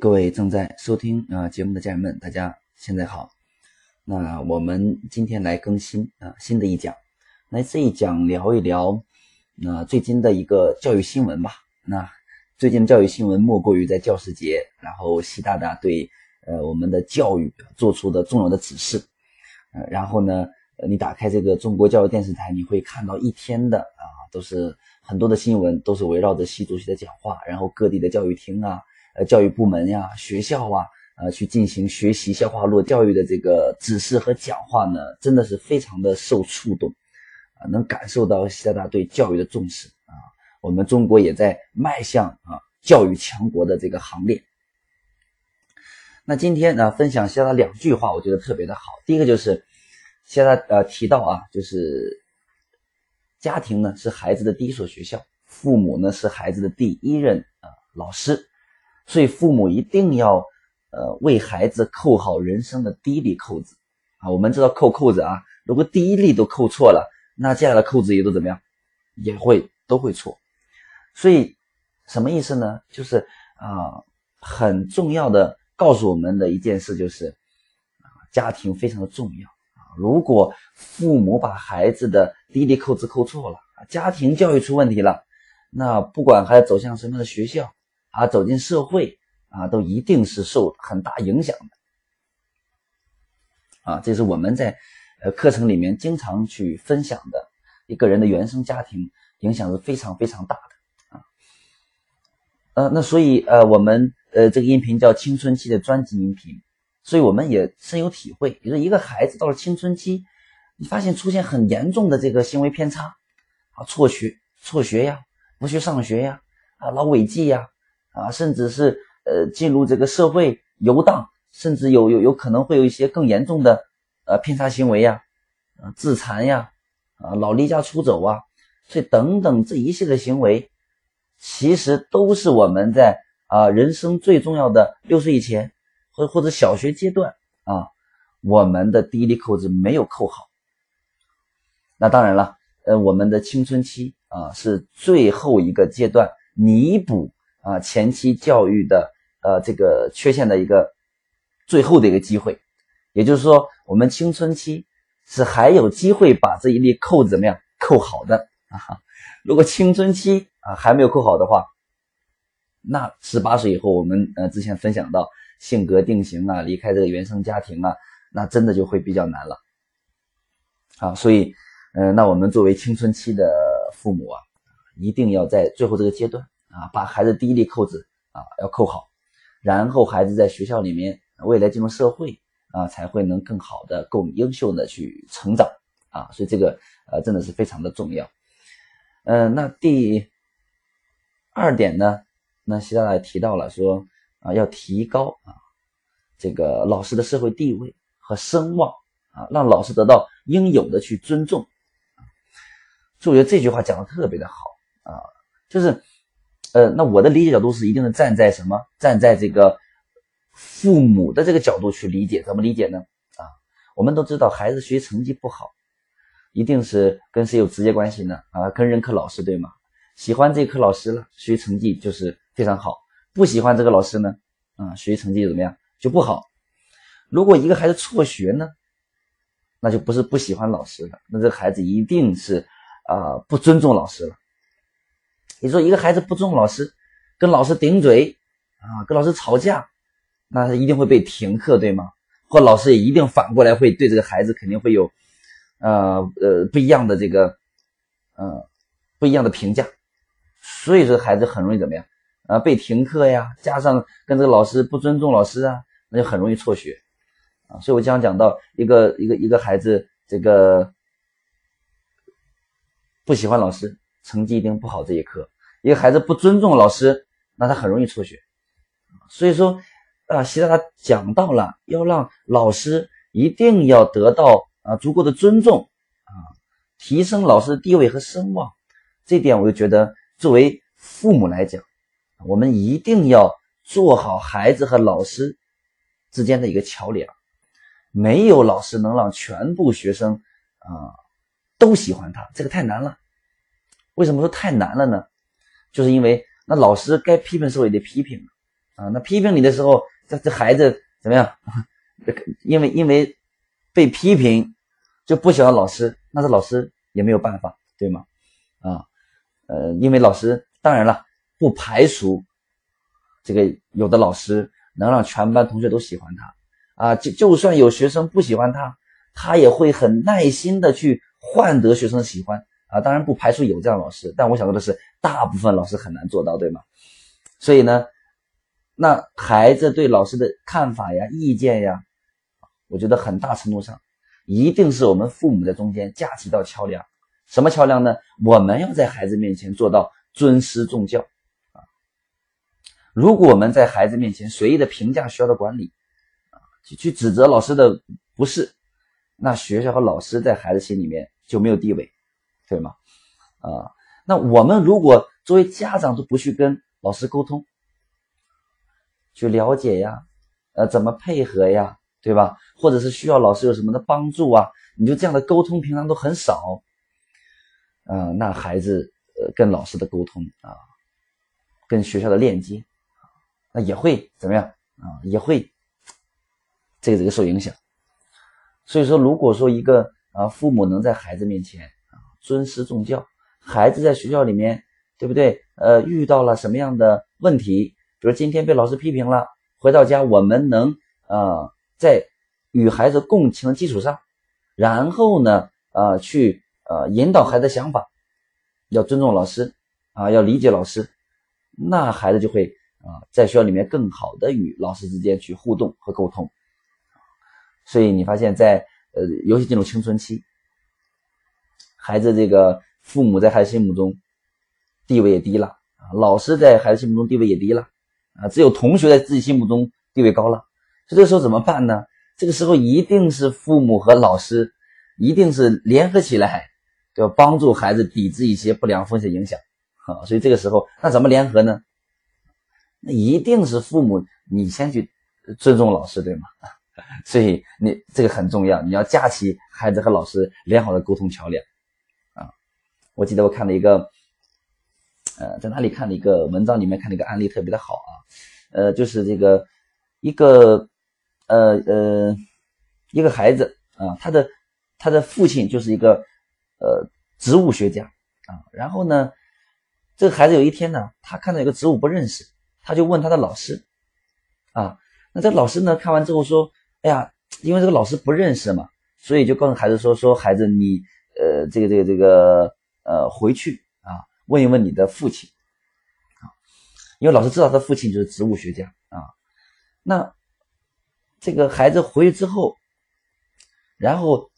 各位正在收听啊节目的家人们，大家现在好。那我们今天来更新啊新的一讲，那这一讲聊一聊那最近的一个教育新闻吧。那最近的教育新闻莫过于在教师节，然后习大大对呃我们的教育做出的重要的指示。呃，然后呢，你打开这个中国教育电视台，你会看到一天的啊都是很多的新闻，都是围绕着习主席的讲话，然后各地的教育厅啊。教育部门呀，学校啊，呃，去进行学习消化落教育的这个指示和讲话呢，真的是非常的受触动，啊，能感受到习大大对教育的重视啊。我们中国也在迈向啊教育强国的这个行列。那今天呢，分享习大大两句话，我觉得特别的好。第一个就是习大大呃提到啊，就是家庭呢是孩子的第一所学校，父母呢是孩子的第一任啊老师。所以父母一定要，呃，为孩子扣好人生的第一粒扣子啊。我们知道扣扣子啊，如果第一粒都扣错了，那接下来扣子也都怎么样，也会都会错。所以什么意思呢？就是啊，很重要的告诉我们的一件事就是，啊，家庭非常的重要啊。如果父母把孩子的第一粒扣子扣错了，家庭教育出问题了，那不管孩子走向什么样的学校。啊，走进社会啊，都一定是受很大影响的。啊，这是我们在呃课程里面经常去分享的，一个人的原生家庭影响是非常非常大的啊。呃，那所以呃，我们呃这个音频叫青春期的专辑音频，所以我们也深有体会。比如说一个孩子到了青春期，你发现出现很严重的这个行为偏差啊，辍学、辍学呀，不去上学呀，啊，老违纪呀。啊，甚至是呃进入这个社会游荡，甚至有有有可能会有一些更严重的呃偏差行为呀，啊自残呀，啊老离家出走啊，所以等等这一系列行为，其实都是我们在啊人生最重要的六岁以前，或或者小学阶段啊，我们的第一粒扣子没有扣好。那当然了，呃我们的青春期啊是最后一个阶段弥补。啊，前期教育的呃这个缺陷的一个最后的一个机会，也就是说，我们青春期是还有机会把这一粒扣子怎么样扣好的啊？如果青春期啊还没有扣好的话，那十八岁以后，我们呃之前分享到性格定型啊，离开这个原生家庭啊，那真的就会比较难了。啊，所以呃，那我们作为青春期的父母啊，一定要在最后这个阶段。啊，把孩子第一粒扣子啊要扣好，然后孩子在学校里面未来进入社会啊，才会能更好的、更优秀的去成长啊。所以这个呃真的是非常的重要。嗯，那第二点呢，那习大大提到了说啊，要提高啊这个老师的社会地位和声望啊，让老师得到应有的去尊重。所以我觉得这句话讲的特别的好啊，就是。呃，那我的理解角度是，一定是站在什么？站在这个父母的这个角度去理解，怎么理解呢？啊，我们都知道，孩子学习成绩不好，一定是跟谁有直接关系呢？啊，跟任课老师对吗？喜欢这科老师了，学习成绩就是非常好；不喜欢这个老师呢，啊，学习成绩怎么样就不好。如果一个孩子辍学呢，那就不是不喜欢老师了，那这个孩子一定是啊不尊重老师了。你说一个孩子不尊重老师，跟老师顶嘴啊，跟老师吵架，那他一定会被停课，对吗？或老师也一定反过来会对这个孩子肯定会有，呃呃不一样的这个，呃不一样的评价，所以说孩子很容易怎么样啊？被停课呀，加上跟这个老师不尊重老师啊，那就很容易辍学啊。所以我经常讲到一个一个一个孩子这个不喜欢老师。成绩一定不好这一科，一个孩子不尊重老师，那他很容易辍学。所以说，啊，习大大讲到了要让老师一定要得到啊足够的尊重啊，提升老师的地位和声望。这点我就觉得，作为父母来讲，我们一定要做好孩子和老师之间的一个桥梁。没有老师能让全部学生啊都喜欢他，这个太难了。为什么说太难了呢？就是因为那老师该批评时候也得批评，啊。那批评你的时候，这这孩子怎么样？因为因为被批评就不喜欢老师，那这老师也没有办法，对吗？啊，呃，因为老师当然了，不排除这个有的老师能让全班同学都喜欢他啊，就就算有学生不喜欢他，他也会很耐心的去换得学生喜欢啊。当然不排除有这样的老师，但我想说的是，大部分老师很难做到，对吗？所以呢，那孩子对老师的看法呀、意见呀，我觉得很大程度上一定是我们父母在中间架起一道桥梁。什么桥梁呢？我们要在孩子面前做到尊师重教啊！如果我们在孩子面前随意的评价学校的管理啊，去指责老师的不是，那学校和老师在孩子心里面就没有地位，对吗？啊，那我们如果作为家长都不去跟老师沟通，去了解呀，呃，怎么配合呀，对吧？或者是需要老师有什么的帮助啊？你就这样的沟通平常都很少。嗯，那孩子呃跟老师的沟通啊，跟学校的链接，那也会怎么样啊？也会这个这个受影响。所以说，如果说一个啊父母能在孩子面前尊师重教，孩子在学校里面对不对？呃，遇到了什么样的问题，比如今天被老师批评了，回到家我们能啊在与孩子共情的基础上，然后呢啊去。呃，引导孩子想法，要尊重老师啊，要理解老师，那孩子就会啊，在学校里面更好的与老师之间去互动和沟通。所以你发现，在呃，尤其进入青春期，孩子这个父母在孩子心目中地位也低了啊，老师在孩子心目中地位也低了啊，只有同学在自己心目中地位高了。所以这个时候怎么办呢？这个时候一定是父母和老师一定是联合起来。要帮助孩子抵制一些不良风险影响，啊，所以这个时候那怎么联合呢？那一定是父母你先去尊重老师，对吗？所以你这个很重要，你要架起孩子和老师良好的沟通桥梁，我记得我看了一个，呃，在哪里看了一个文章里面看了一个案例特别的好啊，呃，就是这个一个呃呃一个孩子啊，他的他的父亲就是一个。呃，植物学家啊，然后呢，这个孩子有一天呢，他看到一个植物不认识，他就问他的老师啊，那这老师呢看完之后说，哎呀，因为这个老师不认识嘛，所以就告诉孩子说，说孩子你呃这个这个这个呃回去啊问一问你的父亲啊，因为老师知道他父亲就是植物学家啊，那这个孩子回去之后，然后。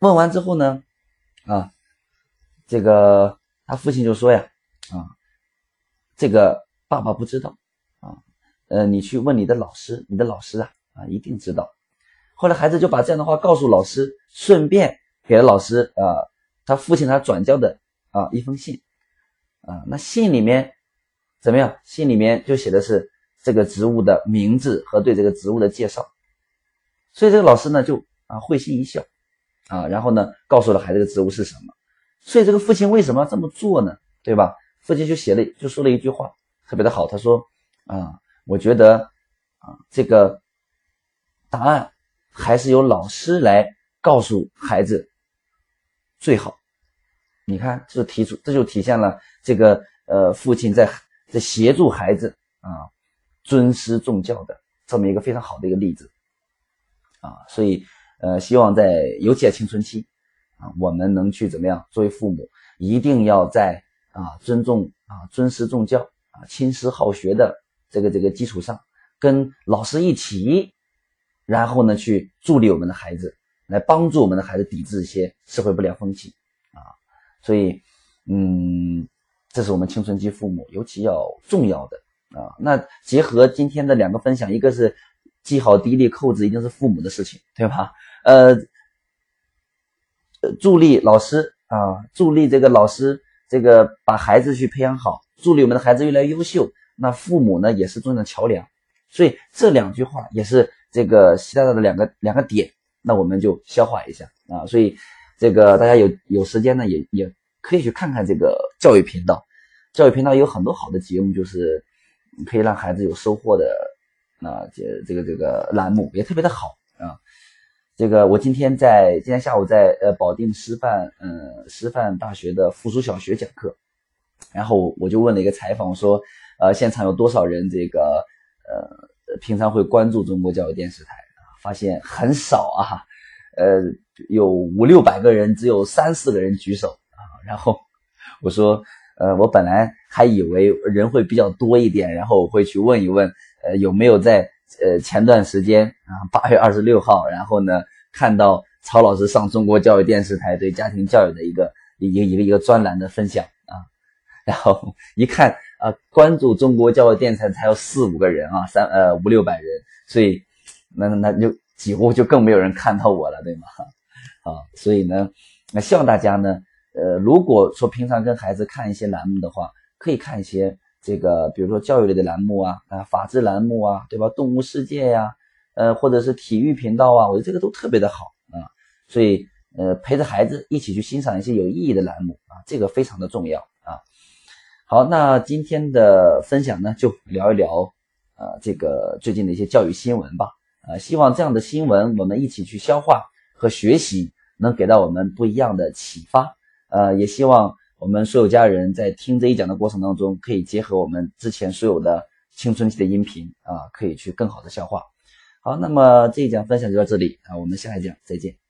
问完之后呢，啊，这个他父亲就说呀，啊，这个爸爸不知道，啊，呃，你去问你的老师，你的老师啊，啊，一定知道。后来孩子就把这样的话告诉老师，顺便给了老师啊，他父亲他转交的啊一封信，啊，那信里面怎么样？信里面就写的是这个植物的名字和对这个植物的介绍，所以这个老师呢就啊会心一笑。啊，然后呢，告诉了孩子这个植物是什么，所以这个父亲为什么要这么做呢？对吧？父亲就写了，就说了一句话，特别的好。他说：“啊，我觉得啊，这个答案还是由老师来告诉孩子最好。你看，这就提出，这就体现了这个呃，父亲在在协助孩子啊，尊师重教的这么一个非常好的一个例子啊，所以。”呃，希望在尤其在青春期，啊，我们能去怎么样？作为父母，一定要在啊尊重啊尊师重教啊亲师好学的这个这个基础上，跟老师一起，然后呢去助力我们的孩子，来帮助我们的孩子抵制一些社会不良风气。所以，嗯，这是我们青春期父母尤其要重要的啊。那结合今天的两个分享，一个是系好第一粒扣子，一定是父母的事情，对吧？呃，助力老师啊，助力这个老师，这个把孩子去培养好，助力我们的孩子越来越优秀。那父母呢，也是重要的桥梁。所以这两句话也是这个习大大的两个两个点。那我们就消化一下啊。所以这个大家有有时间呢，也也可以去看看这个教育频道。教育频道有很多好的节目，就是可以让孩子有收获的啊这这个这个栏目也特别的好啊。这个我今天在今天下午在呃保定师范嗯师范大学的附属小学讲课，然后我就问了一个采访，我说呃现场有多少人这个呃平常会关注中国教育电视台？发现很少啊，呃有五六百个人，只有三四个人举手啊。然后我说呃我本来还以为人会比较多一点，然后我会去问一问呃有没有在。呃，前段时间啊，八月二十六号，然后呢，看到曹老师上中国教育电视台对家庭教育的一个一个一个一个专栏的分享啊，然后一看啊，关注中国教育电视台才有四五个人啊，三呃五六百人，所以那那就几乎就更没有人看到我了，对吗？啊，所以呢，那希望大家呢，呃，如果说平常跟孩子看一些栏目的话，可以看一些。这个比如说教育类的栏目啊，啊，法制栏目啊，对吧？动物世界呀，呃，或者是体育频道啊，我觉得这个都特别的好啊。所以，呃，陪着孩子一起去欣赏一些有意义的栏目啊，这个非常的重要啊。好，那今天的分享呢，就聊一聊啊，这个最近的一些教育新闻吧。啊，希望这样的新闻我们一起去消化和学习，能给到我们不一样的启发。呃，也希望。我们所有家人在听这一讲的过程当中，可以结合我们之前所有的青春期的音频啊，可以去更好的消化。好，那么这一讲分享就到这里啊，我们下一讲再见。